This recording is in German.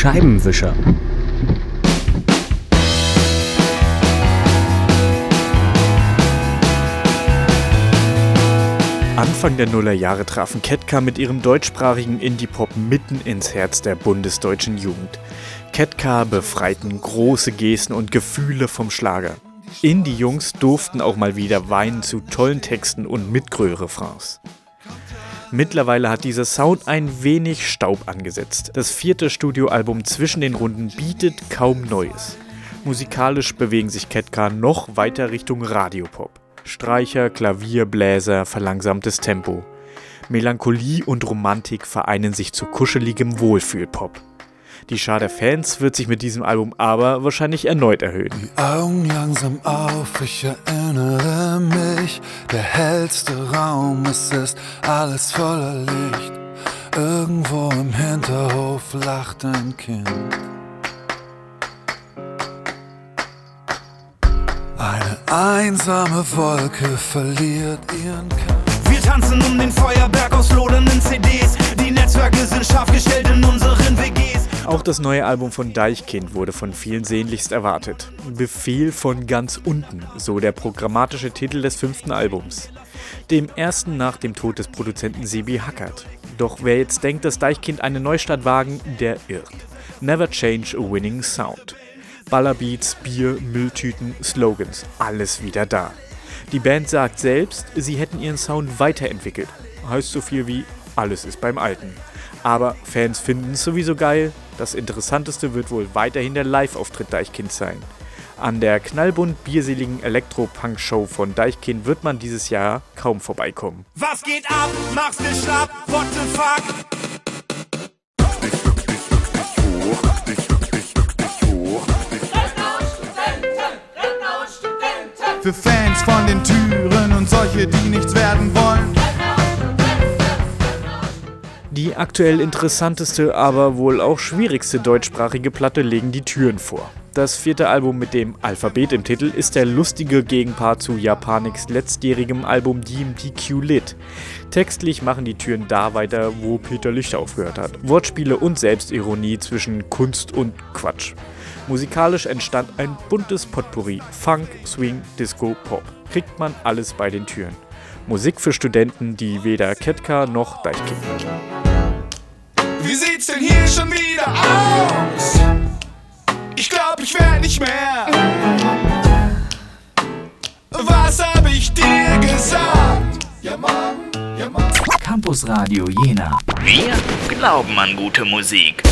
Scheibenwischer. Anfang der Nullerjahre trafen Ketka mit ihrem deutschsprachigen Indie-Pop mitten ins Herz der bundesdeutschen Jugend. Ketka befreiten große Gesten und Gefühle vom Schlager. Indie-Jungs durften auch mal wieder weinen zu tollen Texten und Mitgrö-Refrains. Mittlerweile hat dieser Sound ein wenig Staub angesetzt. Das vierte Studioalbum zwischen den Runden bietet kaum Neues. Musikalisch bewegen sich Ketka noch weiter Richtung Radiopop. Streicher, Klavier, Bläser, verlangsamtes Tempo. Melancholie und Romantik vereinen sich zu kuscheligem Wohlfühlpop. Die Schar der Fans wird sich mit diesem Album aber wahrscheinlich erneut erhöhen. Die Augen langsam auf, ich erinnere mich. Der hellste Raum, es ist alles voller Licht. Irgendwo im Hinterhof lacht ein Kind. Eine einsame Wolke verliert ihren Kampf. Wir tanzen um den Feuerberg aus lodernden CDs. Die Netzwerke sind scharf gestellt. Auch das neue Album von Deichkind wurde von vielen sehnlichst erwartet. Befehl von ganz unten, so der programmatische Titel des fünften Albums. Dem ersten nach dem Tod des Produzenten Sebi Hackert. Doch wer jetzt denkt, dass Deichkind eine Neustadt wagen, der irrt. Never change a winning sound. Ballerbeats, Bier, Mülltüten, Slogans, alles wieder da. Die Band sagt selbst, sie hätten ihren Sound weiterentwickelt. Heißt so viel wie, alles ist beim Alten. Aber Fans finden es sowieso geil. Das Interessanteste wird wohl weiterhin der Live-Auftritt Deichkind sein. An der knallbunt bierseligen Elektro-Punk-Show von Deichkind wird man dieses Jahr kaum vorbeikommen. Was geht ab? Mach's dir schlapp? What the fuck? Für Fans von den Türen und solche, die nichts werden wollen. Aktuell interessanteste, aber wohl auch schwierigste deutschsprachige Platte legen die Türen vor. Das vierte Album mit dem Alphabet im Titel ist der lustige Gegenpart zu Japanics letztjährigem Album DMTQ Lit. Textlich machen die Türen da weiter, wo Peter Licht aufgehört hat. Wortspiele und Selbstironie zwischen Kunst und Quatsch. Musikalisch entstand ein buntes Potpourri. Funk, Swing, Disco, Pop. Kriegt man alles bei den Türen. Musik für Studenten, die weder Ketka noch Deichkind hören. Wie sieht's denn hier schon wieder aus? Ich glaub, ich werd nicht mehr. Was hab ich dir gesagt? Ja, Mann, ja, Mann. Campus Radio Jena. Wir glauben an gute Musik.